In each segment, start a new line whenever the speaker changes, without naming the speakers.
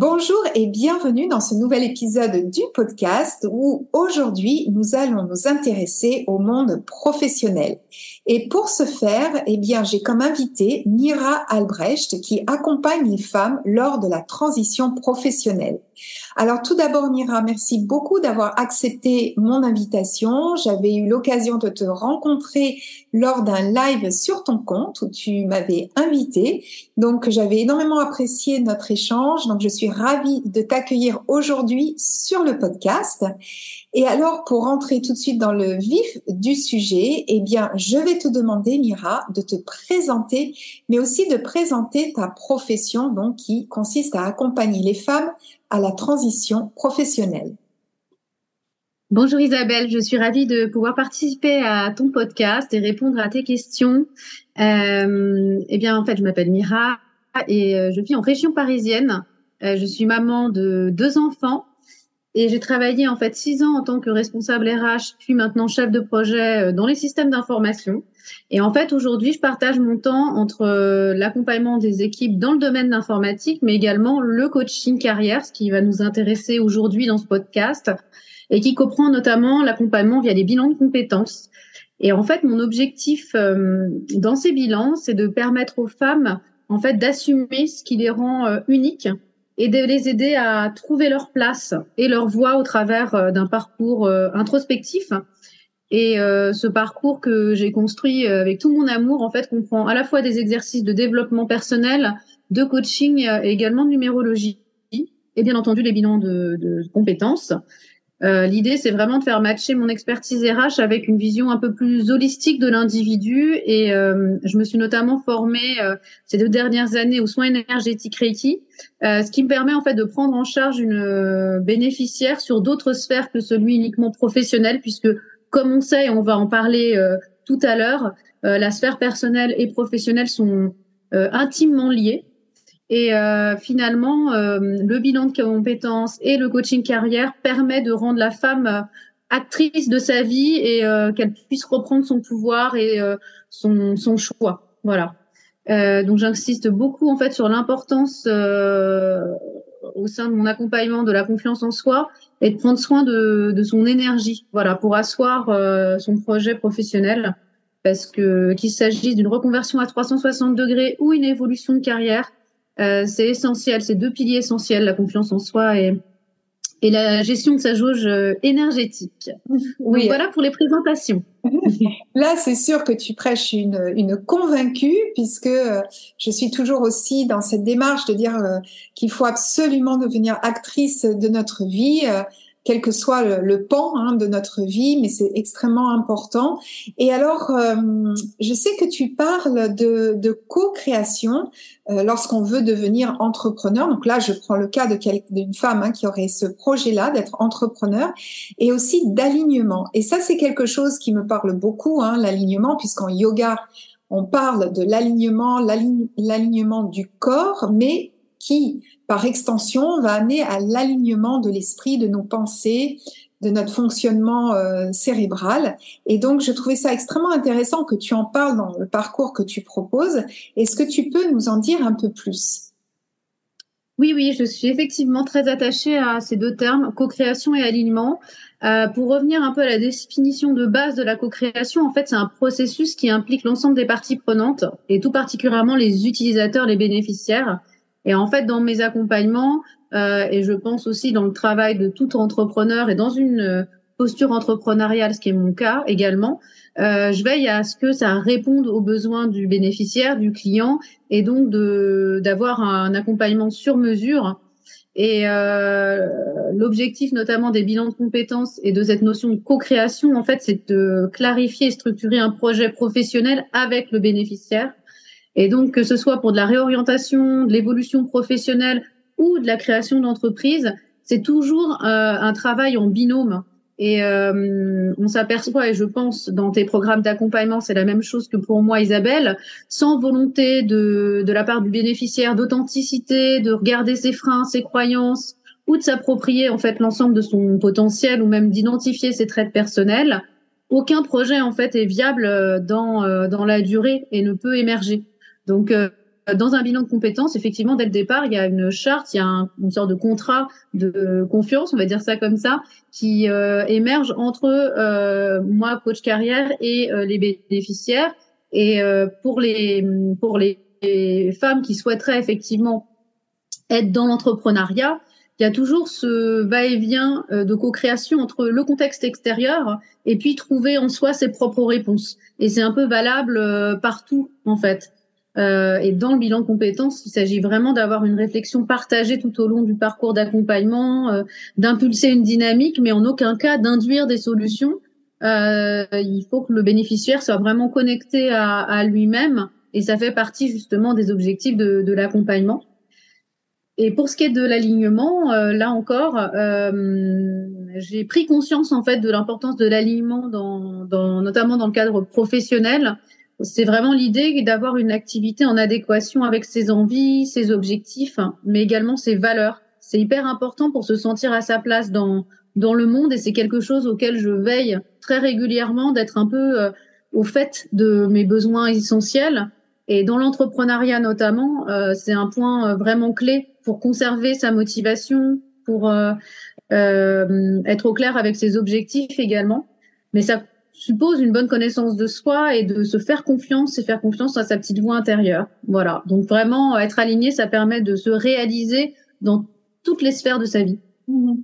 Bonjour et bienvenue dans ce nouvel épisode du podcast où aujourd'hui nous allons nous intéresser au monde professionnel. Et pour ce faire, eh bien, j'ai comme invité Mira Albrecht qui accompagne les femmes lors de la transition professionnelle. Alors tout d'abord, Mira, merci beaucoup d'avoir accepté mon invitation. J'avais eu l'occasion de te rencontrer lors d'un live sur ton compte où tu m'avais invité. Donc j'avais énormément apprécié notre échange. Donc je suis ravie de t'accueillir aujourd'hui sur le podcast. Et alors, pour rentrer tout de suite dans le vif du sujet, eh bien, je vais te demander, Mira, de te présenter, mais aussi de présenter ta profession, donc, qui consiste à accompagner les femmes à la transition professionnelle.
Bonjour Isabelle, je suis ravie de pouvoir participer à ton podcast et répondre à tes questions. Euh, eh bien, en fait, je m'appelle Mira et euh, je vis en région parisienne. Euh, je suis maman de deux enfants et j'ai travaillé en fait six ans en tant que responsable RH, puis maintenant chef de projet euh, dans les systèmes d'information. Et en fait, aujourd'hui, je partage mon temps entre euh, l'accompagnement des équipes dans le domaine d'informatique, mais également le coaching carrière, ce qui va nous intéresser aujourd'hui dans ce podcast, et qui comprend notamment l'accompagnement via des bilans de compétences. Et en fait, mon objectif euh, dans ces bilans, c'est de permettre aux femmes, en fait, d'assumer ce qui les rend uniques et de les aider à trouver leur place et leur voie au travers euh, d'un parcours euh, introspectif. Et euh, ce parcours que j'ai construit avec tout mon amour, en fait, comprend à la fois des exercices de développement personnel, de coaching et également de numérologie, et bien entendu les bilans de, de compétences. Euh, L'idée, c'est vraiment de faire matcher mon expertise RH avec une vision un peu plus holistique de l'individu. Et euh, je me suis notamment formée euh, ces deux dernières années aux soins énergétiques Reiki, euh, ce qui me permet en fait de prendre en charge une euh, bénéficiaire sur d'autres sphères que celui uniquement professionnel, puisque comme on sait, on va en parler tout à l'heure, la sphère personnelle et professionnelle sont intimement liées. Et euh, finalement, euh, le bilan de compétences et le coaching carrière permet de rendre la femme euh, actrice de sa vie et qu'elle puisse reprendre son pouvoir et son, son, choix. Voilà. donc j'insiste beaucoup en fait sur l'importance au sein de mon accompagnement de la confiance en soi et de prendre soin de, de son énergie. Voilà, pour asseoir son projet professionnel parce que qu'il s'agisse d'une reconversion à 360 degrés ou une évolution de carrière, euh, c'est essentiel, c'est deux piliers essentiels, la confiance en soi et, et la gestion de sa jauge euh, énergétique. Oui. voilà pour les présentations.
Là, c'est sûr que tu prêches une, une convaincue, puisque euh, je suis toujours aussi dans cette démarche de dire qu'il faut absolument devenir actrice de notre vie quel que soit le, pan hein, de notre vie, mais c'est extrêmement important. Et alors, euh, je sais que tu parles de, co-création euh, lorsqu'on veut devenir entrepreneur. Donc là, je prends le cas d'une femme hein, qui aurait ce projet-là d'être entrepreneur, et aussi d'alignement. Et ça, c'est quelque chose qui me parle beaucoup, hein, l'alignement, puisqu'en yoga, on parle de l'alignement, l'alignement du corps, mais qui, par extension, va amener à l'alignement de l'esprit, de nos pensées, de notre fonctionnement euh, cérébral. Et donc, je trouvais ça extrêmement intéressant que tu en parles dans le parcours que tu proposes. Est-ce que tu peux nous en dire un peu plus?
Oui, oui, je suis effectivement très attachée à ces deux termes, co-création et alignement. Euh, pour revenir un peu à la définition de base de la co-création, en fait, c'est un processus qui implique l'ensemble des parties prenantes et tout particulièrement les utilisateurs, les bénéficiaires. Et en fait, dans mes accompagnements, euh, et je pense aussi dans le travail de tout entrepreneur et dans une euh, posture entrepreneuriale, ce qui est mon cas également, euh, je veille à ce que ça réponde aux besoins du bénéficiaire, du client, et donc d'avoir un accompagnement sur mesure. Et euh, l'objectif notamment des bilans de compétences et de cette notion de co-création, en fait, c'est de clarifier et structurer un projet professionnel avec le bénéficiaire. Et donc que ce soit pour de la réorientation, de l'évolution professionnelle ou de la création d'entreprise, c'est toujours euh, un travail en binôme. Et euh, on s'aperçoit, et je pense dans tes programmes d'accompagnement, c'est la même chose que pour moi, Isabelle, sans volonté de, de la part du bénéficiaire d'authenticité, de regarder ses freins, ses croyances, ou de s'approprier en fait l'ensemble de son potentiel, ou même d'identifier ses traits personnels. Aucun projet en fait est viable euh, dans euh, dans la durée et ne peut émerger. Donc dans un bilan de compétences, effectivement, dès le départ, il y a une charte, il y a une sorte de contrat de confiance, on va dire ça comme ça, qui euh, émerge entre euh, moi, coach carrière, et euh, les bénéficiaires. Et pour les pour les, femmes qui souhaiteraient effectivement être dans l'entrepreneuriat, il y a toujours ce va-et-vient de co-création entre le contexte extérieur et puis trouver en soi ses propres réponses. Et c'est un peu valable partout en fait. Euh, et dans le bilan de compétences, il s'agit vraiment d'avoir une réflexion partagée tout au long du parcours d'accompagnement, euh, d'impulser une dynamique, mais en aucun cas d'induire des solutions. Euh, il faut que le bénéficiaire soit vraiment connecté à, lui-même, et ça fait partie justement des objectifs de, l'accompagnement. Et pour ce qui est de l'alignement, là encore, j'ai pris conscience en fait de l'importance de l'alignement, dans, notamment dans le cadre professionnel, c'est vraiment l'idée d'avoir une activité en adéquation avec ses envies, ses objectifs, mais également ses valeurs. C'est hyper important pour se sentir à sa place dans, dans le monde et c'est quelque chose auquel je veille très régulièrement d'être un peu euh, au fait de mes besoins essentiels. Et dans l'entrepreneuriat notamment, euh, c'est un point euh, vraiment clé pour conserver sa motivation, pour être au clair avec ses objectifs également. Mais ça suppose une bonne connaissance de soi et de se faire confiance et faire confiance à sa petite voix intérieure. Voilà. Donc vraiment, être aligné, ça permet de se réaliser dans toutes les sphères de sa vie.
Mhm.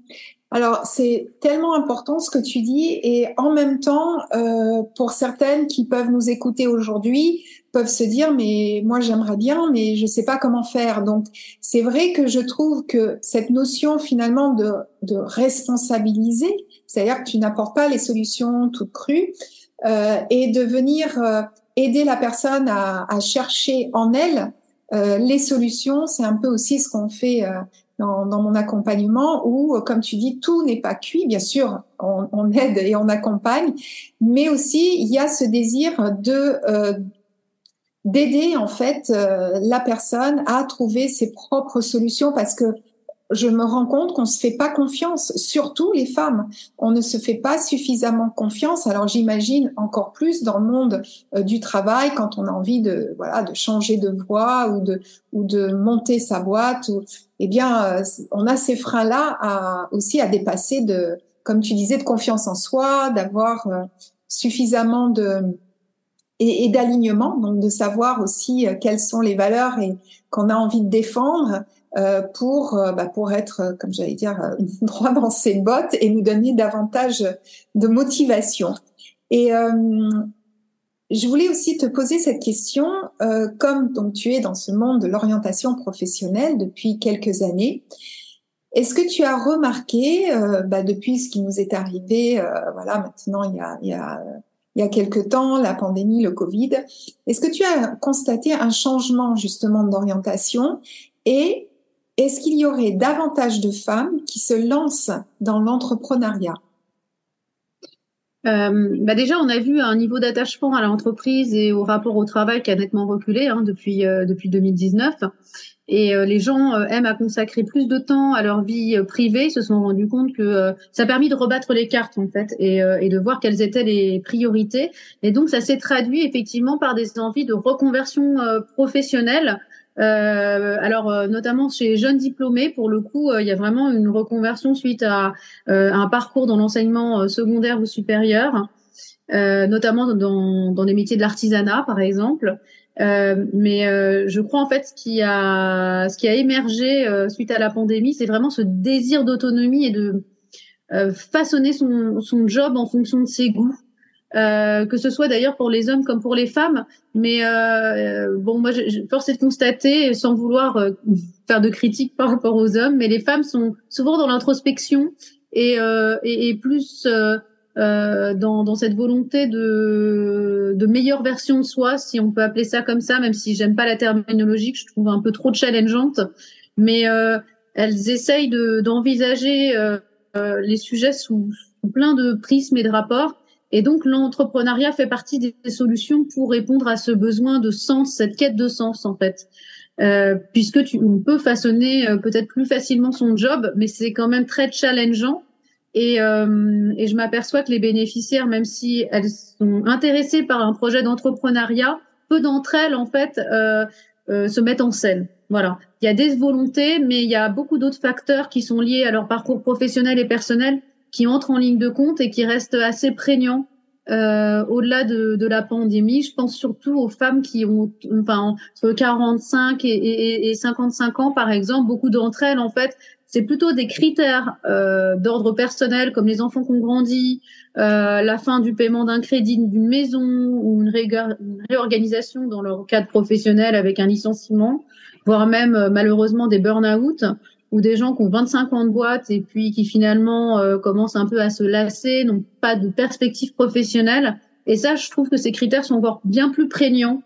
Alors, c'est tellement important ce que tu dis et en même temps, euh, pour certaines qui peuvent nous écouter aujourd'hui, peuvent se dire, mais moi j'aimerais bien, mais je sais pas comment faire. Donc, c'est vrai que je trouve que cette notion finalement de, de responsabiliser, c'est-à-dire que tu n'apportes pas les solutions toutes crues, euh, et de venir euh, aider la personne à, chercher en elle euh, les solutions, c'est un peu aussi ce qu'on fait dans, mon accompagnement où, comme tu dis, tout n'est pas cuit. Bien sûr, on, on, aide et on accompagne, mais aussi il y a ce désir de d'aider en fait la personne à trouver ses propres solutions parce que je me rends compte qu'on se fait pas confiance, surtout les femmes. On ne se fait pas suffisamment confiance. Alors j'imagine encore plus dans le monde euh, du travail quand on a envie de voilà de changer de voie ou de ou de monter sa boîte. Ou, eh bien, euh, on a ces freins là à, aussi à dépasser de, comme tu disais, de confiance en soi, d'avoir euh, suffisamment de et, et d'alignement, donc de savoir aussi quelles sont les valeurs et qu'on a envie de défendre euh, pour euh, bah, pour être, euh, comme j'allais dire, droit dans ses bottes et nous donner davantage de motivation. Et je voulais aussi te poser cette question, comme donc tu es dans ce monde de l'orientation professionnelle depuis quelques années. Est-ce que tu as remarqué, bah, depuis ce qui nous est arrivé, voilà, maintenant il y a, il y a il y a quelque temps, la pandémie, le Covid. Est-ce que tu as constaté un changement justement d'orientation et est-ce qu'il y aurait davantage de femmes qui se lancent dans l'entrepreneuriat?
Euh, bah déjà, on a vu un niveau d'attachement à l'entreprise et au rapport au travail qui a nettement reculé hein, depuis euh, depuis 2019. Et euh, les gens aiment à consacrer plus de temps à leur vie privée. Ils se sont rendus compte que ça a permis de rebattre les cartes en fait et de voir quelles étaient les priorités. Et donc, ça s'est traduit effectivement par des envies de reconversion professionnelle Euh, alors, euh, notamment chez les jeunes diplômés, pour le coup, il y a vraiment une reconversion suite à un parcours dans l'enseignement secondaire ou supérieur, notamment dans, dans des métiers de l'artisanat, par exemple. mais je crois en fait ce qui a ce qui a émergé suite à la pandémie, c'est vraiment ce désir d'autonomie et de façonner son, son job en fonction de ses goûts. Euh, que ce soit d'ailleurs pour les hommes comme pour les femmes. Mais euh, bon, moi, je, je, force est de constater, sans vouloir euh, faire de critiques par rapport aux hommes, mais les femmes sont souvent dans l'introspection et, euh, et, et, plus euh, dans, dans, cette volonté de, de meilleure version de soi, si on peut appeler ça comme ça, même si j'aime pas la terminologie, que je trouve un peu trop challengeante. Mais elles essayent d'envisager les sujets sous plein de prismes et de rapports et donc l'entrepreneuriat fait partie des solutions pour répondre à ce besoin de sens, cette quête de sens en fait. Euh, puisque tu, on peut façonner euh, peut-être plus facilement son job, mais c'est quand même très challengeant. Et, euh, et je m'aperçois que les bénéficiaires, même si elles sont intéressées par un projet d'entrepreneuriat, peu d'entre elles en fait se mettent en scène. Voilà, il y a des volontés, mais il y a beaucoup d'autres facteurs qui sont liés à leur parcours professionnel et personnel qui entrent en ligne de compte et qui restent assez prégnants euh, au-delà de, de, la pandémie. Je pense surtout aux femmes qui ont enfin, entre 45 et, et, et 55 ans, par exemple. Beaucoup d'entre elles, en fait, c'est plutôt des critères euh, d'ordre personnel, comme les enfants qui ont grandi, euh, la fin du paiement d'un crédit d'une maison ou une, une, réorganisation dans leur cadre professionnel avec un licenciement, voire même euh, malheureusement des burn-out ou des gens qui ont 25 ans de boîte et puis qui finalement euh, commencent un peu à se lasser, n'ont pas de perspective professionnelle. Et ça, je trouve que ces critères sont encore bien plus prégnants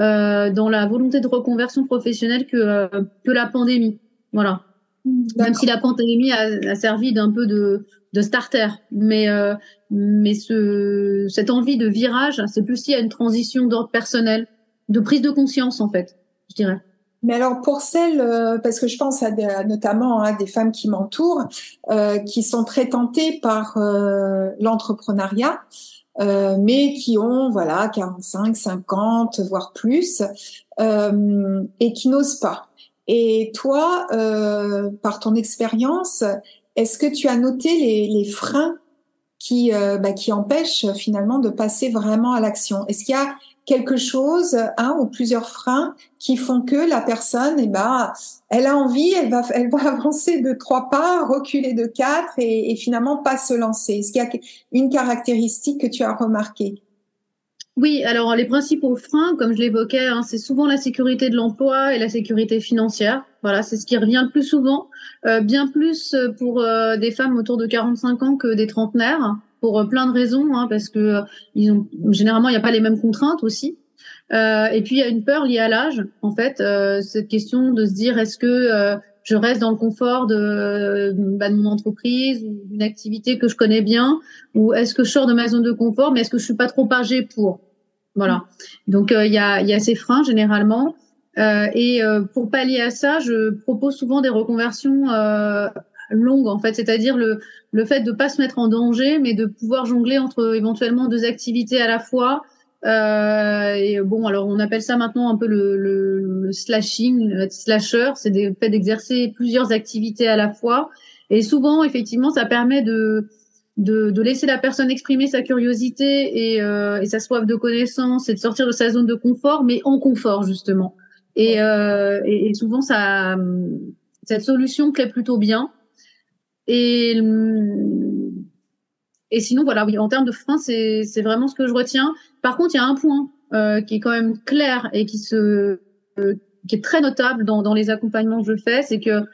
euh, dans la volonté de reconversion professionnelle que, euh, que la pandémie. Voilà. Même si la pandémie a, a servi d'un peu de, de starter, mais euh, mais ce cette envie de virage, c'est plus si à une transition d'ordre personnel, de prise de conscience en fait, je dirais.
Mais alors pour celles, euh, parce que je pense à, des, notamment à des femmes qui m'entourent, euh, qui sont très tentées par euh, l'entrepreneuriat, euh, mais qui ont voilà 45, 50, voire plus, euh, et qui n'osent pas. Et toi, par ton expérience, est-ce que tu as noté les, les freins qui, bah, qui empêchent finalement de passer vraiment à l'action? Est-ce qu'il y a quelque chose, un ou plusieurs freins qui font que la personne, eh ben, elle a envie, elle va, elle va avancer de trois pas, reculer de quatre et, finalement pas se lancer. Est-ce qu'il y a une caractéristique que tu as remarquée?
Oui, alors les principaux freins, comme je l'évoquais, hein, c'est souvent la sécurité de l'emploi et la sécurité financière. Voilà, c'est ce qui revient le plus souvent, euh, bien plus pour euh, des femmes autour de 45 ans que des trentenaires pour euh, plein de raisons, hein, parce que euh, ils ont généralement il n'y a pas les mêmes contraintes aussi. Euh, et puis il y a une peur liée à l'âge, en fait, euh, cette question de se dire est-ce que euh, je reste dans le confort de, bah, de mon entreprise ou d'une activité que je connais bien, ou est-ce que je sors de ma zone de confort, mais est-ce que je suis pas trop âgée pour? Voilà. Donc il y a y a ces freins généralement. et pour pallier à ça, je propose souvent des reconversions longue en fait, c'est-à-dire le, le fait de pas se mettre en danger, mais de pouvoir jongler entre éventuellement deux activités à la fois. Euh, et bon, alors on appelle ça maintenant un peu le, le, le slashing, le slasher, c'est le fait d'exercer plusieurs activités à la fois. Et souvent, effectivement, ça permet de, de, de laisser la personne exprimer sa curiosité et, euh, et sa soif de connaissance et de sortir de sa zone de confort, mais en confort justement. Et, euh, et, et souvent, ça, cette solution plaît plutôt bien. Et, et sinon, voilà, oui, en termes de frein, c'est vraiment ce que je retiens. Par contre, il y a un point euh, qui est quand même clair et qui se euh, qui est très notable dans, dans les accompagnements que je fais, c'est que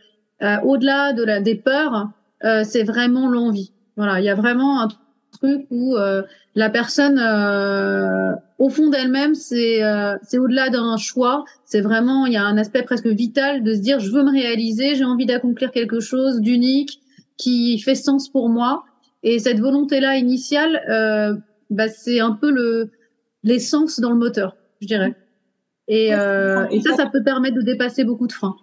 euh, au-delà de la des peurs, euh, c'est vraiment l'envie. Voilà, il y a vraiment un truc où euh, la personne, euh, au fond d'elle-même, c'est c'est au-delà d'un choix. C'est vraiment, il y a un aspect presque vital de se dire, je veux me réaliser, j'ai envie d'accomplir quelque chose d'unique qui fait sens pour moi. Et cette volonté-là initiale, euh, bah, c'est un peu le l'essence dans le moteur, je dirais. Et, euh, et ça, ça peut permettre de dépasser beaucoup de freins.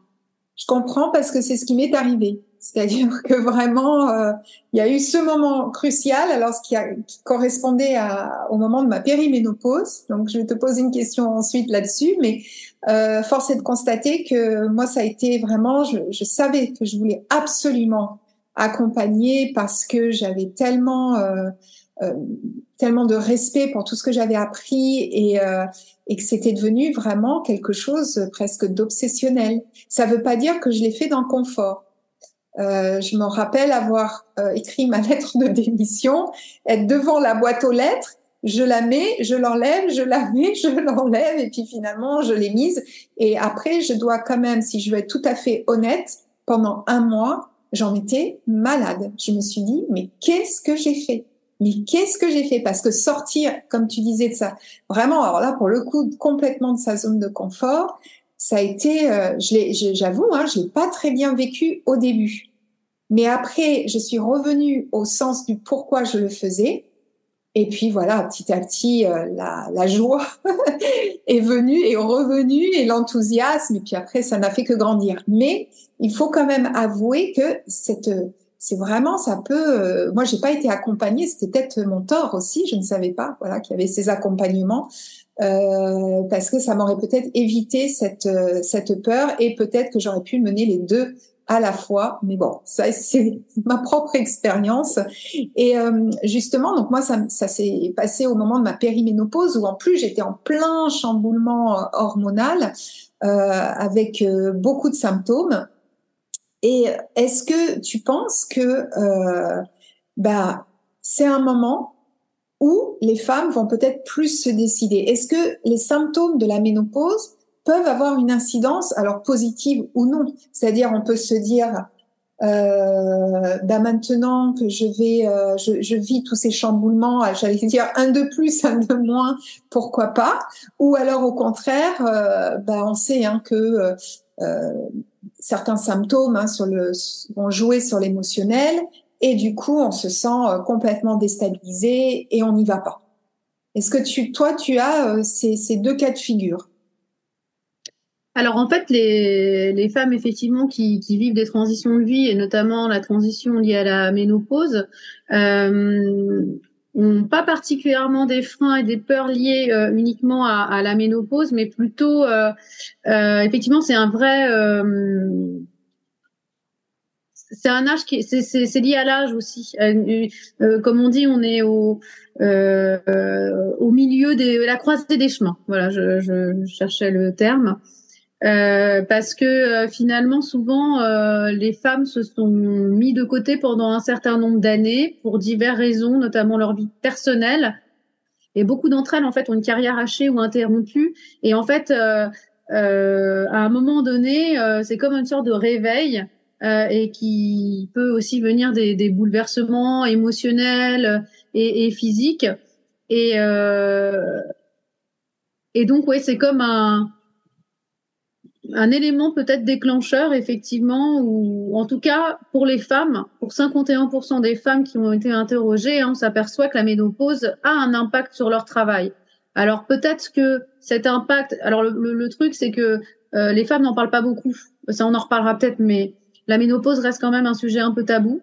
Je comprends parce que c'est ce qui m'est arrivé. C'est-à-dire que vraiment, euh, il y a eu ce moment crucial, alors ce qui, a, qui correspondait à, au moment de ma périménopause. Donc, je vais te poser une question ensuite là-dessus, mais euh, force est de constater que moi, ça a été vraiment, je, je savais que je voulais absolument accompagner parce que j'avais tellement euh, euh, tellement de respect pour tout ce que j'avais appris et, euh, et que c'était devenu vraiment quelque chose presque d'obsessionnel. Ça veut pas dire que je l'ai fait dans le confort. Euh, je me rappelle avoir euh, écrit ma lettre de démission, être devant la boîte aux lettres, je la mets, je l'enlève, je la mets, je l'enlève, et puis finalement je l'ai mise. Et après, je dois quand même, si je veux être tout à fait honnête, pendant un mois, j'en étais malade. Je me suis dit, mais qu'est-ce que j'ai fait? Mais qu'est-ce que j'ai fait? Parce que sortir, comme tu disais de ça, vraiment, alors là, pour le coup, complètement de sa zone de confort, ça a été, euh, j'avoue, hein, je l'ai pas très bien vécu au début. Mais après, je suis revenue au sens du pourquoi je le faisais. Et puis voilà, petit à petit, euh, la, la, joie est venue et revenue et l'enthousiasme. Et puis après, ça n'a fait que grandir. Mais il faut quand même avouer que c'est vraiment, ça peut. Euh, moi, j'ai pas été accompagnée, c'était peut-être mon tort aussi. Je ne savais pas, voilà, qu'il y avait ces accompagnements. Euh, parce que ça m'aurait peut-être évité cette euh, cette peur et peut-être que j'aurais pu mener les deux à la fois. Mais bon, ça c'est ma propre expérience. Et euh, justement, donc moi ça, ça s'est passé au moment de ma périménopause où en plus j'étais en plein chamboulement hormonal avec beaucoup de symptômes. Et est-ce que tu penses que euh, bah, c'est un moment où les femmes vont peut-être plus se décider? Est-ce que les symptômes de la ménopause peuvent avoir une incidence, alors positive ou non. C'est-à-dire, on peut se dire, euh, bah maintenant que je vais, euh, je, je, vis tous ces chamboulements, j'allais dire un de plus, un de moins, pourquoi pas. Ou alors au contraire, euh, bah on sait hein, que euh, certains symptômes hein, sur le, vont jouer sur l'émotionnel et du coup on se sent euh, complètement déstabilisé et on n'y va pas. Est-ce que tu, toi, tu as euh, ces, ces, deux cas de figure?
Alors en fait, les, les femmes effectivement qui, qui, vivent des transitions de vie et notamment la transition liée à la ménopause, euh, pas particulièrement des freins et des peurs liés euh, uniquement à, à, la ménopause, mais plutôt, euh, euh, effectivement, c'est un vrai, euh, c'est un âge qui, c'est lié à l'âge aussi. Euh, comme on dit, on est au au milieu de la croisée des chemins. Voilà, je, je cherchais le terme. Euh, parce que euh, finalement, souvent, euh, les femmes se sont mis de côté pendant un certain nombre d'années pour diverses raisons, notamment leur vie personnelle. Et beaucoup d'entre elles, en fait, ont une carrière hachée ou interrompue. Et en fait, à un moment donné, c'est comme une sorte de réveil et qui peut aussi venir des, bouleversements émotionnels et, et physiques. Et, et donc, ouais, c'est comme un un élément peut-être déclencheur, effectivement, ou en tout cas pour les femmes, pour 51% des femmes qui ont été interrogées, hein, on s'aperçoit que la ménopause a un impact sur leur travail. Alors peut-être que cet impact, alors le, truc c'est que euh, les femmes n'en parlent pas beaucoup, ça on en reparlera peut-être, mais la ménopause reste quand même un sujet un peu tabou.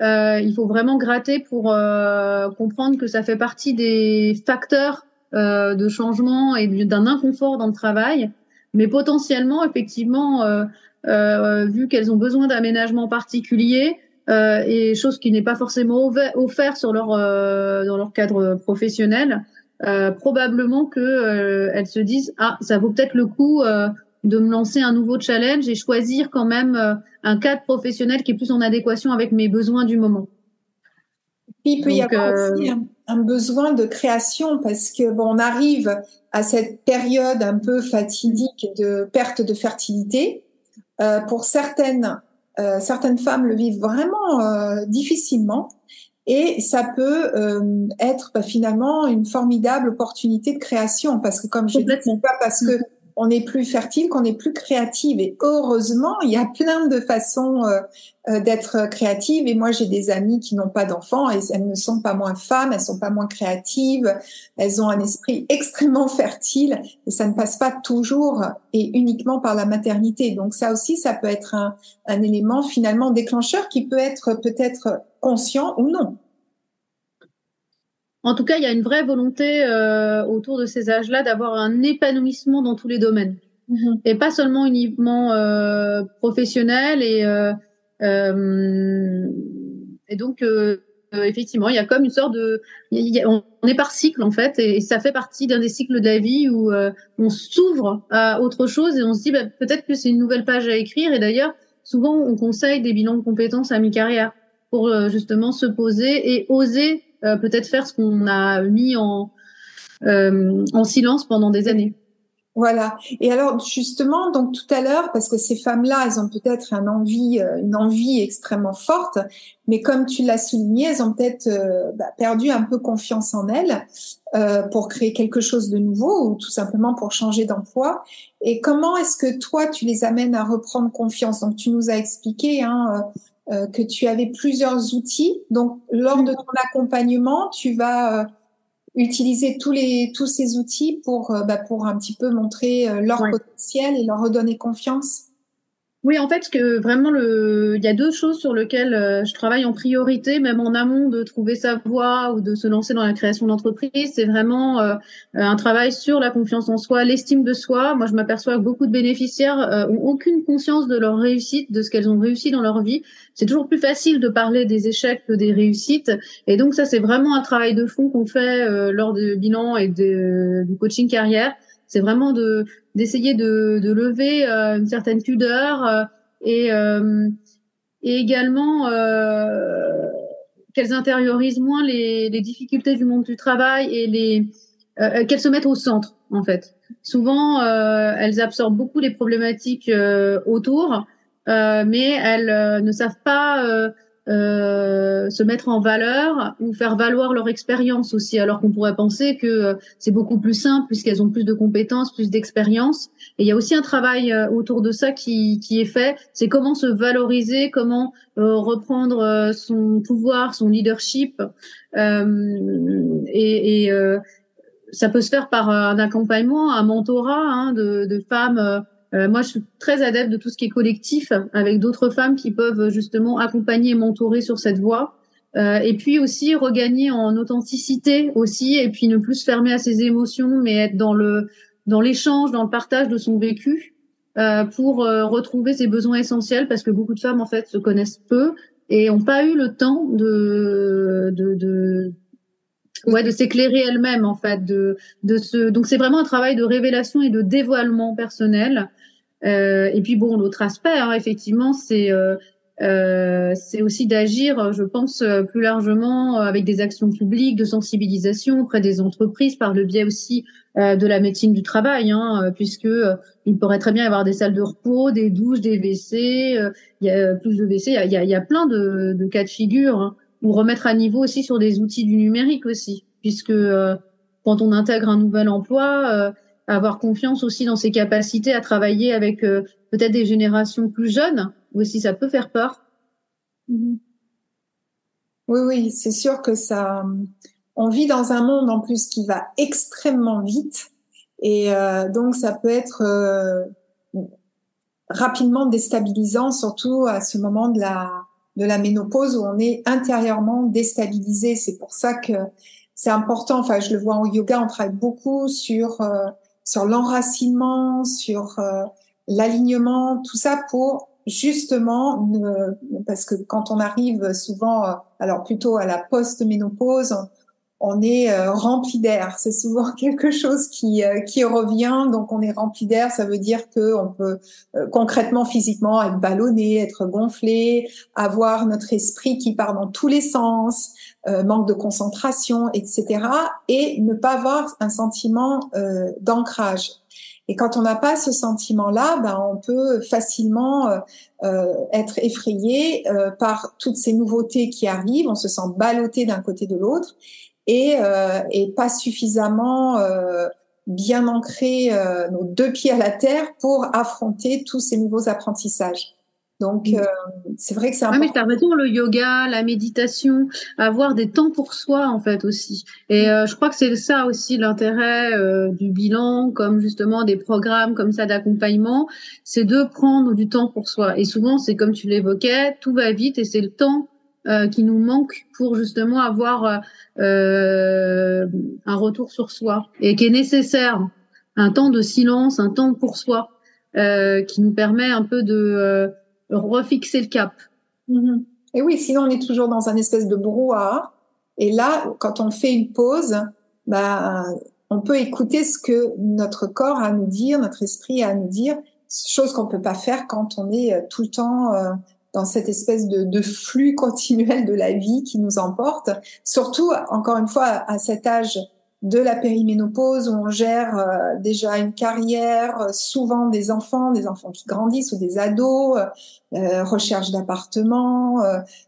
Euh, il faut vraiment gratter pour euh, comprendre que ça fait partie des facteurs de changement et d'un inconfort dans le travail mais potentiellement, effectivement, euh, euh, vu qu'elles ont besoin d'aménagements particuliers, euh, et chose qui n'est pas forcément offert sur leur euh, dans leur cadre professionnel, euh, probablement que euh, elles se disent ah ça vaut peut-être le coup de me lancer un nouveau challenge et choisir quand même un cadre professionnel qui est plus en adéquation avec mes besoins du moment.
Puis il peut y avoir aussi un, besoin de création parce que bon on arrive à cette période un peu fatidique de perte de fertilité. Euh, pour certaines, euh, certaines femmes le vivent vraiment euh, difficilement et ça peut être bah, finalement une formidable opportunité de création parce que comme je dis, pas parce que on est plus fertile, qu'on est plus créative. Et heureusement, il y a plein de façons euh, euh, d'être créative. Et moi, j'ai des amies qui n'ont pas d'enfants et elles ne sont pas moins femmes, elles sont pas moins créatives. Elles ont un esprit extrêmement fertile et ça ne passe pas toujours et uniquement par la maternité. Donc ça aussi, ça peut être un, un élément finalement déclencheur qui peut être peut-être conscient ou non.
En tout cas, il y a une vraie volonté euh, autour de ces âges-là d'avoir un épanouissement dans tous les domaines. Mhm. Et pas seulement uniquement euh, professionnel. Et, euh, euh et donc, euh, effectivement, il y a comme une sorte de... on est par cycle, en fait, et, ça fait partie d'un des cycles de la vie où on s'ouvre à autre chose et on se dit bah, peut-être que c'est une nouvelle page à écrire. Et d'ailleurs, souvent, on conseille des bilans de compétences à mi-carrière pour justement se poser et oser euh, peut-être faire ce qu'on a mis en, euh, en silence pendant des années.
Voilà. Et alors justement, donc tout à l'heure, parce que ces femmes-là, elles ont peut-être une envie, euh, une envie extrêmement forte, mais comme tu l'as souligné, elles ont peut-être bah, perdu un peu confiance en elles euh, pour créer quelque chose de nouveau ou tout simplement pour changer d'emploi. Et comment est-ce que toi, tu les amènes à reprendre confiance? Donc tu nous as expliqué hein, euh, que tu avais plusieurs outils. Donc, lors de ton accompagnement, tu vas euh, utiliser tous les tous ces outils pour euh, bah, pour un petit peu montrer leur potentiel et leur redonner confiance.
Oui, en fait, que vraiment, le... il y a deux choses sur lesquelles euh, je travaille en priorité, même en amont de trouver sa voie ou de se lancer dans la création d'entreprise. C'est vraiment euh, un travail sur la confiance en soi, l'estime de soi. Moi, je m'aperçois que beaucoup de bénéficiaires euh, ont aucune conscience de leur réussite, de ce qu'elles ont réussi dans leur vie. C'est toujours plus facile de parler des échecs que des réussites. Et donc, ça, c'est vraiment un travail de fond qu'on fait lors du bilan et de, du coaching carrière c'est vraiment de d'essayer de, de lever euh, une certaine pudeur euh, et, euh, et également qu'elles intériorisent moins les, les, difficultés du monde du travail et les qu'elles se mettent au centre en fait. Souvent, elles absorbent beaucoup les problématiques autour, mais elles ne savent pas euh, se mettre en valeur ou faire valoir leur expérience aussi, alors qu'on pourrait penser que euh, c'est beaucoup plus simple puisqu'elles ont plus de compétences, plus d'expérience. Et il y a aussi un travail euh, autour de ça qui, qui est fait, c'est comment se valoriser, comment reprendre son pouvoir, son leadership. et, et ça peut se faire par un accompagnement, un mentorat hein, de, de femmes euh, moi, je suis très adepte de tout ce qui est collectif, avec d'autres femmes qui peuvent justement accompagner et mentorer sur cette voie. Euh, et puis aussi regagner en authenticité aussi, et puis ne plus se fermer à ses émotions, mais être dans le dans l'échange, dans le partage de son vécu, euh, pour euh, retrouver ses besoins essentiels, parce que beaucoup de femmes en fait se connaissent peu et ont pas eu le temps de de, de ouais de s'éclairer elles-mêmes en fait de de ce donc c'est vraiment un travail de révélation et de dévoilement personnel et puis bon, l'autre aspect, hein, effectivement, c'est euh, euh, c'est aussi d'agir, je pense, plus largement avec des actions publiques de sensibilisation auprès des entreprises par le biais aussi de la médecine du travail, hein, puisque il pourrait très bien y avoir des salles de repos, des douches, des WC, il y a plus de WC, il y a, y a plein de, de, cas de figure, hein, ou remettre à niveau aussi sur des outils du numérique aussi, puisque quand on intègre un nouvel emploi, avoir confiance aussi dans ses capacités à travailler avec euh, peut-être des générations plus jeunes, ou aussi ça peut faire peur.
Mm-hmm. Oui, oui, c'est sûr que ça. On vit dans un monde en plus qui va extrêmement vite, et euh, donc ça peut être euh, rapidement déstabilisant, surtout à ce moment de la de la ménopause où on est intérieurement déstabilisé. C'est pour ça que c'est important. Enfin, je le vois en yoga, on travaille beaucoup sur sur l'enracinement, sur euh, l'alignement, tout ça pour justement, parce que quand on arrive souvent, euh, alors plutôt à la post-ménopause, est euh, rempli d'air. C'est souvent quelque chose qui, qui revient. Donc, on est rempli d'air. Ça veut dire que on peut concrètement, physiquement, être ballonné, être gonflé, avoir notre esprit qui part dans tous les sens, euh, manque de concentration, etc. Et ne pas avoir un sentiment euh, d'ancrage. Et quand on n'a pas ce sentiment-là, ben, on peut facilement euh, euh être effrayé par toutes ces nouveautés qui arrivent. On se sent ballotté d'un côté de l'autre et, et pas suffisamment bien ancrer nos deux pieds à la terre pour affronter tous ces nouveaux apprentissages. Donc, mm. euh, c'est vrai que c'est important.
mais tu as raison, le yoga, la méditation, avoir des temps pour soi, en fait, aussi. Et euh, je crois que c'est ça aussi l'intérêt euh, du bilan, comme justement des programmes comme ça d'accompagnement, c'est de prendre du temps pour soi. Et souvent, c'est comme tu l'évoquais, tout va vite et c'est le temps qui nous manque pour justement avoir un retour sur soi et qui est nécessaire. Un temps de silence, un temps pour soi, qui nous permet un peu de refixer le cap.
Mhm. Et oui, sinon on est toujours dans un espèce de brouhaha. Et là, quand on fait une pause, bah, on peut écouter ce que notre corps a à nous dire, notre esprit a à nous dire, chose qu'on peut pas faire quand on est euh, tout le temps euh, dans cette espèce de, de, flux continuel de la vie qui nous emporte. Surtout, encore une fois, à cet âge de la périménopause où on gère euh, déjà une carrière, euh, souvent des enfants, des enfants qui grandissent ou des ados, euh, recherche d'appartements,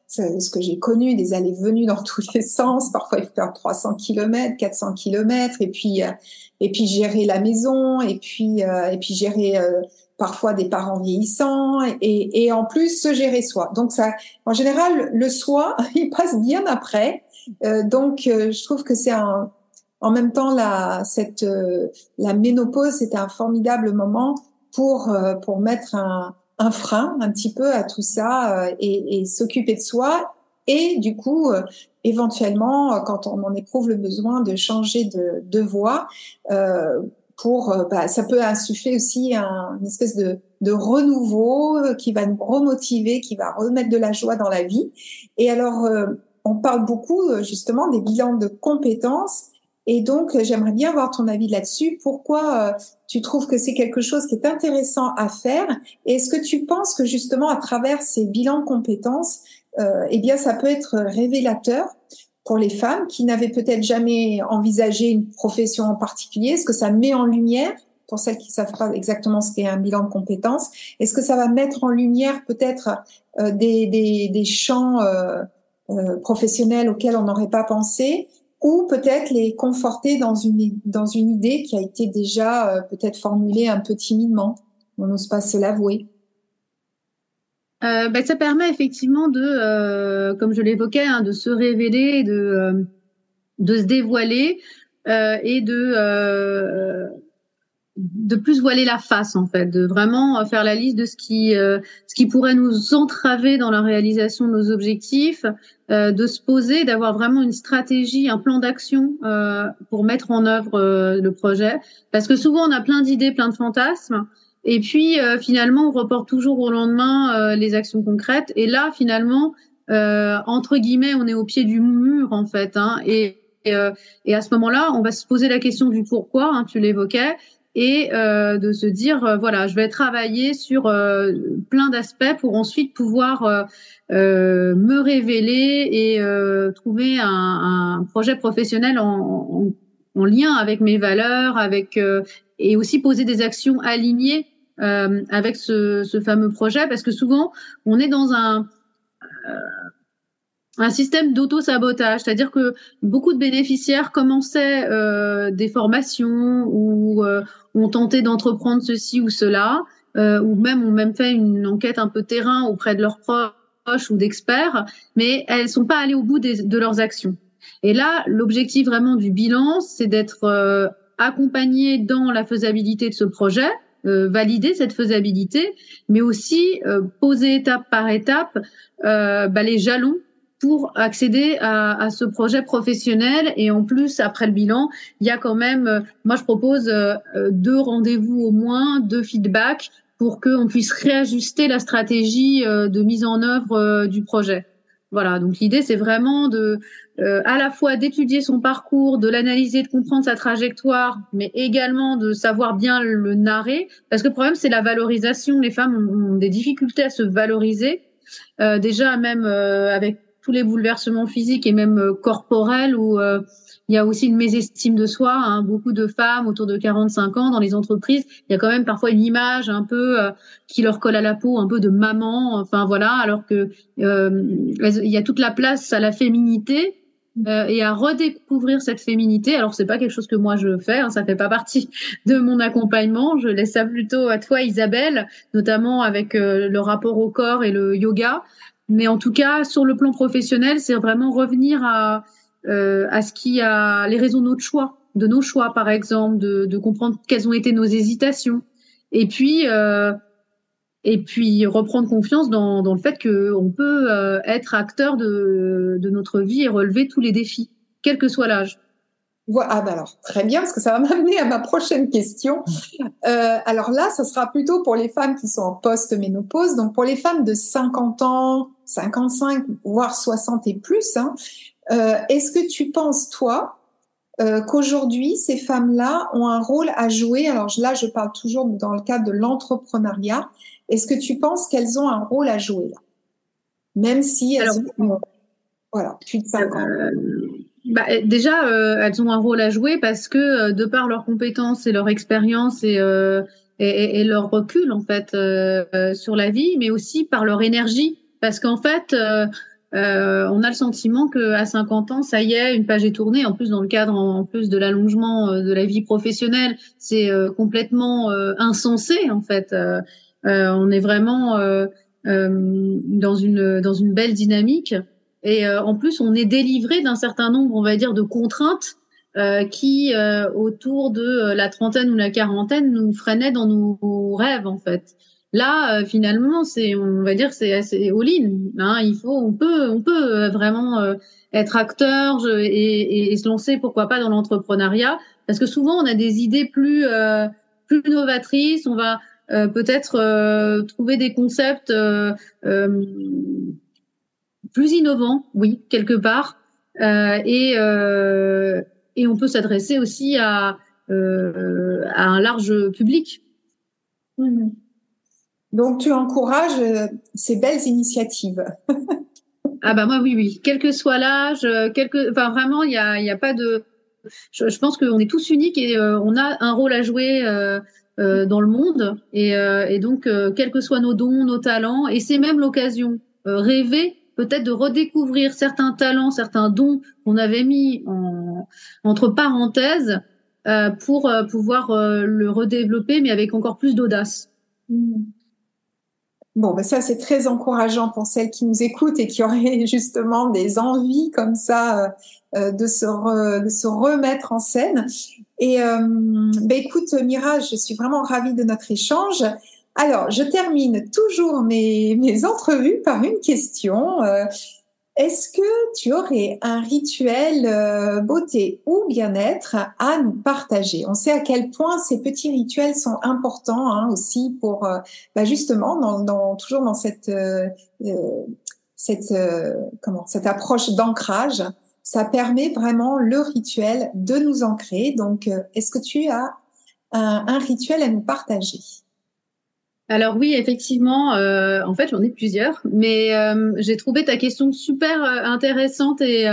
ce que j'ai connu, des allées-venues dans tous les sens. Parfois, il faut faire 300 km, 400 km, et puis et puis gérer la maison, et puis et puis gérer parfois des parents vieillissants, et, et en plus se gérer soi. Donc ça, en général, le soi, il passe bien après. donc, je trouve que c'est un en même temps, la, cette, euh, la ménopause, c'était un formidable moment pour, euh, pour mettre un, un, frein un petit peu à tout ça euh, et, et s'occuper de soi. Et du coup, éventuellement, quand on en éprouve le besoin de changer de, de voie, pour, bah, ça peut insuffler aussi un, une espèce de, de renouveau qui va nous remotiver, qui va remettre de la joie dans la vie. Et alors, on parle beaucoup justement des bilans de compétences et donc, euh, j'aimerais bien avoir ton avis là-dessus. Pourquoi euh, tu trouves que c'est quelque chose qui est intéressant à faire? Et est-ce que tu penses que justement, à travers ces bilans de compétences, euh, eh bien, ça peut être révélateur? Pour les femmes qui n'avaient peut-être jamais envisagé une profession en particulier? Est-ce que ça met en lumière pour celles qui savent pas exactement ce qu'est un bilan de compétences, est-ce que ça va mettre en lumière peut-être euh, des, des, des, champs euh, professionnels auxquels on n'aurait pas pensé? Ou peut-être les conforter dans une, dans une idée qui a été déjà euh, peut-être formulée un peu timidement? On n'ose pas se l'avouer.
Euh, ben, ça permet effectivement de, euh, comme je l'évoquais, hein, de se révéler, de, de se dévoiler et de de plus voiler la face en fait, de vraiment faire la liste de ce qui ce qui pourrait nous entraver dans la réalisation de nos objectifs, euh, de se poser, d'avoir vraiment une stratégie, un plan d'action euh, pour mettre en œuvre euh, le projet. Parce que souvent, on a plein d'idées, plein de fantasmes. Et puis, finalement, on reporte toujours au lendemain les actions concrètes. Et là, finalement, entre guillemets, on est au pied du mur, en fait. Hein, et, et, à ce moment-là, on va se poser la question du pourquoi, hein, tu l'évoquais, et de se dire, voilà, je vais travailler sur plein d'aspects pour ensuite pouvoir euh, me révéler et euh, trouver un, un, projet professionnel en, en, en, lien avec mes valeurs, avec euh, et aussi poser des actions alignées avec ce, ce, fameux projet, parce que souvent on est dans un un système d'auto-sabotage, c'est-à-dire que beaucoup de bénéficiaires commençaient euh, des formations ou euh, ont tenté d'entreprendre ceci ou cela, euh, ou même ont même fait une enquête un peu terrain auprès de leurs proches ou d'experts, mais elles sont pas allées au bout de leurs actions. Et là, l'objectif vraiment du bilan, c'est d'être euh, accompagné dans la faisabilité de ce projet, euh, valider cette faisabilité, mais aussi euh, poser étape par étape euh, bah, les jalons pour accéder à, à, ce projet professionnel. Et en plus, après le bilan, il y a quand même, moi je propose deux rendez-vous au moins, deux feedbacks pour qu'on puisse réajuster la stratégie de mise en œuvre du projet. Voilà, donc l'idée c'est vraiment de euh, à la fois d'étudier son parcours, de l'analyser, de comprendre sa trajectoire, mais également de savoir bien le narrer, parce que le problème c'est la valorisation. Les femmes ont, des difficultés à se valoriser, déjà même avec tous les bouleversements physiques et même corporels où il y a aussi une mésestime de soi. Hein. Beaucoup de femmes autour de 45 ans dans les entreprises, il y a quand même parfois une image un peu euh, qui leur colle à la peau, un peu de maman. Enfin voilà, alors que euh, il y a toute la place à la féminité. euh, et à redécouvrir cette féminité. Alors c'est pas quelque chose que moi je fais, hein, ça fait pas partie de mon accompagnement. Je laisse ça plutôt à toi, Isabelle, notamment avec euh, le rapport au corps et le yoga. Mais en tout cas, sur le plan professionnel, c'est vraiment revenir à euh, à ce qui a les raisons de notre choix, de nos choix par exemple, de, de comprendre quelles ont été nos hésitations, et puis et puis reprendre confiance dans, dans le fait qu'on peut euh, être acteur de, de notre vie et relever tous les défis, quel que soit l'âge.
Ah ben alors, très bien, parce que ça va m'amener à ma prochaine question. Euh, alors là, ça sera plutôt pour les femmes qui sont en post-ménopause. Donc pour les femmes de 50 ans, 55, voire 60 et plus, hein, euh, est-ce que tu penses, toi, euh, qu'aujourd'hui, ces femmes-là ont un rôle à jouer? Alors là, je parle toujours dans le cadre de l'entrepreneuriat. Est-ce que tu penses qu'elles ont un rôle à jouer là? Même si elles ont voilà, plus de 5 ans. Euh,
bah, déjà, euh, elles ont un rôle à jouer parce que euh, de par leurs compétences et leur expérience et, et, et, leur recul en fait sur la vie, mais aussi par leur énergie, parce qu'en fait, on a le sentiment que à 50 ans, ça y est, une page est tournée. En plus, dans le cadre, en plus de l'allongement de la vie professionnelle, c'est complètement insensé en fait. Euh, on est vraiment euh, euh, dans une dans une belle dynamique. Et en plus, on est délivré d'un certain nombre, on va dire, de contraintes qui, autour de la trentaine ou la quarantaine, nous freinaient dans nos rêves, en fait. Là, finalement, c'est, on va dire, c'est assez all-in. Hein. Il faut, on peut, on peut vraiment être acteur et, et, se lancer, pourquoi pas, dans l'entrepreneuriat, parce que souvent, on a des idées plus, plus novatrices. On va, euh, peut-être euh, trouver des concepts euh, plus innovants, oui, quelque part. et, et on peut s'adresser aussi à, à un large public.
Donc tu encourages ces belles initiatives.
ah bah moi oui oui, quel que soit l'âge, quelque, enfin vraiment il y a, y a pas de, je, je pense qu'on est tous uniques et on a un rôle à jouer euh, dans le monde. Et, euh, et donc, euh, quels que soient nos dons, nos talents, et c'est même l'occasion, rêver peut-être de redécouvrir certains talents, certains dons qu'on avait mis en, entre parenthèses pour pouvoir le redévelopper, mais avec encore plus d'audace.
Mmh. Bon, ben ça c'est très encourageant pour celles qui nous écoutent et qui auraient justement des envies comme ça euh, de, se de se remettre en scène. Et euh, ben écoute Mira, je suis vraiment ravie de notre échange. Alors, je termine toujours mes, mes entrevues par une question. Euh, est-ce que tu aurais un rituel euh, beauté ou bien-être à nous partager? On sait à quel point ces petits rituels sont importants hein, aussi pour euh, bah justement toujours dans cette euh, cette comment cette approche d'ancrage. Ça permet vraiment le rituel de nous ancrer. Donc, est-ce que tu as un rituel à nous partager?
Alors oui, effectivement, euh, en fait, j'en ai plusieurs, mais euh, j'ai trouvé ta question super euh, intéressante et,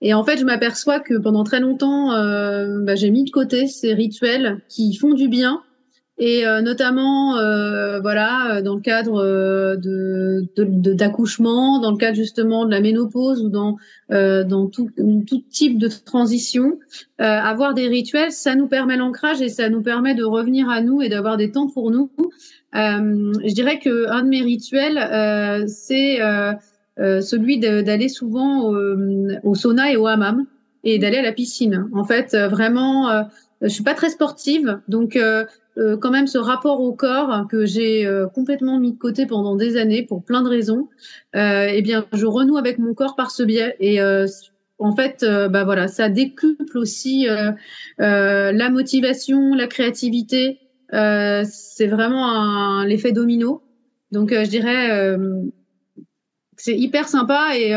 et en fait, je m'aperçois que pendant très longtemps, bah, j'ai mis de côté ces rituels qui font du bien et notamment, voilà, dans le cadre de d'accouchement, dans le cadre justement de la ménopause ou dans dans tout, tout type de transition, avoir des rituels, ça nous permet l'ancrage et ça nous permet de revenir à nous et d'avoir des temps pour nous. Euh, je dirais que un de mes rituels, euh, c'est euh, celui d'aller souvent au, sauna et au hammam et d'aller à la piscine. En fait, vraiment, je suis pas très sportive, donc quand même ce rapport au corps que j'ai complètement mis de côté pendant des années pour plein de raisons, eh bien, je renoue avec mon corps par ce biais et en fait, bah voilà, ça décuple aussi la motivation, la créativité, euh, c'est vraiment l'effet domino. Donc, euh, je dirais euh, c'est hyper sympa et,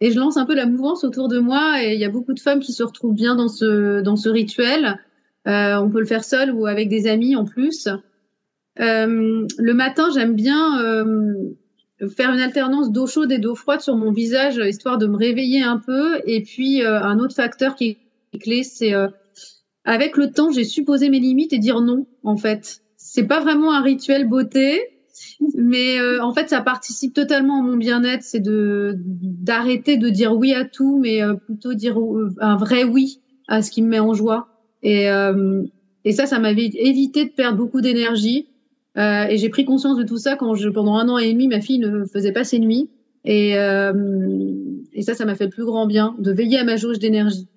et je lance un peu la mouvance autour de moi et il y a beaucoup de femmes qui se retrouvent bien dans ce dans ce rituel. on peut le faire seul ou avec des amis en plus. le matin, j'aime bien faire une alternance d'eau chaude et d'eau froide sur mon visage, histoire de me réveiller un peu. Et puis, un autre facteur qui est clé, c'est avec le temps, j'ai su poser mes limites et dire non, en fait. C'est pas vraiment un rituel beauté. Mais euh, en fait, ça participe totalement à mon bien-être, c'est de d'arrêter de dire oui à tout, mais euh, plutôt dire un vrai oui à ce qui me met en joie. Et, et ça, ça m'avait évité de perdre beaucoup d'énergie. et j'ai pris conscience de tout ça quand je, pendant un an et demi, ma fille ne faisait pas ses nuits. Et, et ça, ça m'a fait le plus grand bien de veiller à ma jauge d'énergie.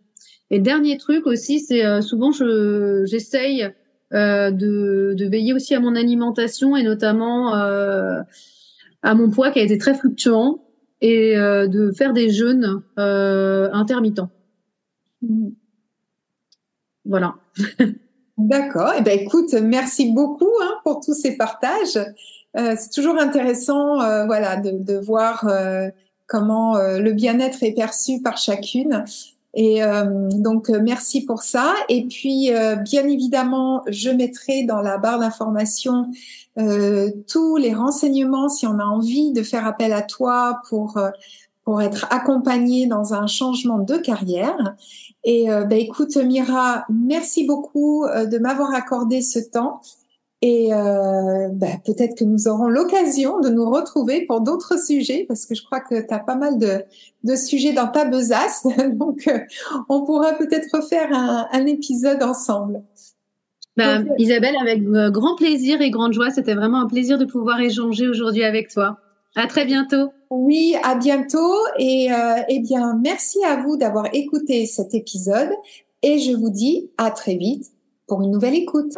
Et dernier truc aussi, c'est euh, souvent je j'essaye euh, de, de, veiller aussi à mon alimentation et notamment euh, à mon poids qui a été très fluctuant et de faire des jeûnes intermittents. Voilà.
D'accord. Eh ben, écoute, merci beaucoup hein, pour tous ces partages. Euh, c'est toujours intéressant, voilà, de, de voir comment le bien-être est perçu par chacune. Et euh, donc euh, merci pour ça. Et puis euh, bien évidemment, je mettrai dans la barre d'information tous les renseignements si on a envie de faire appel à toi pour pour être accompagné dans un changement de carrière. Et bah, écoute Mira, merci beaucoup de m'avoir accordé ce temps. Et euh, bah, peut-être que nous aurons l'occasion de nous retrouver pour d'autres sujets, parce que je crois que tu as pas mal de, de, sujets dans ta besace. Donc, euh, on pourra peut-être refaire un, un, épisode ensemble.
Bah, Isabelle, avec euh, grand plaisir et grande joie, c'était vraiment un plaisir de pouvoir échanger aujourd'hui avec toi. À très bientôt.
Oui, à bientôt. Et eh bien, merci à vous d'avoir écouté cet épisode. Et je vous dis à très vite pour une nouvelle écoute.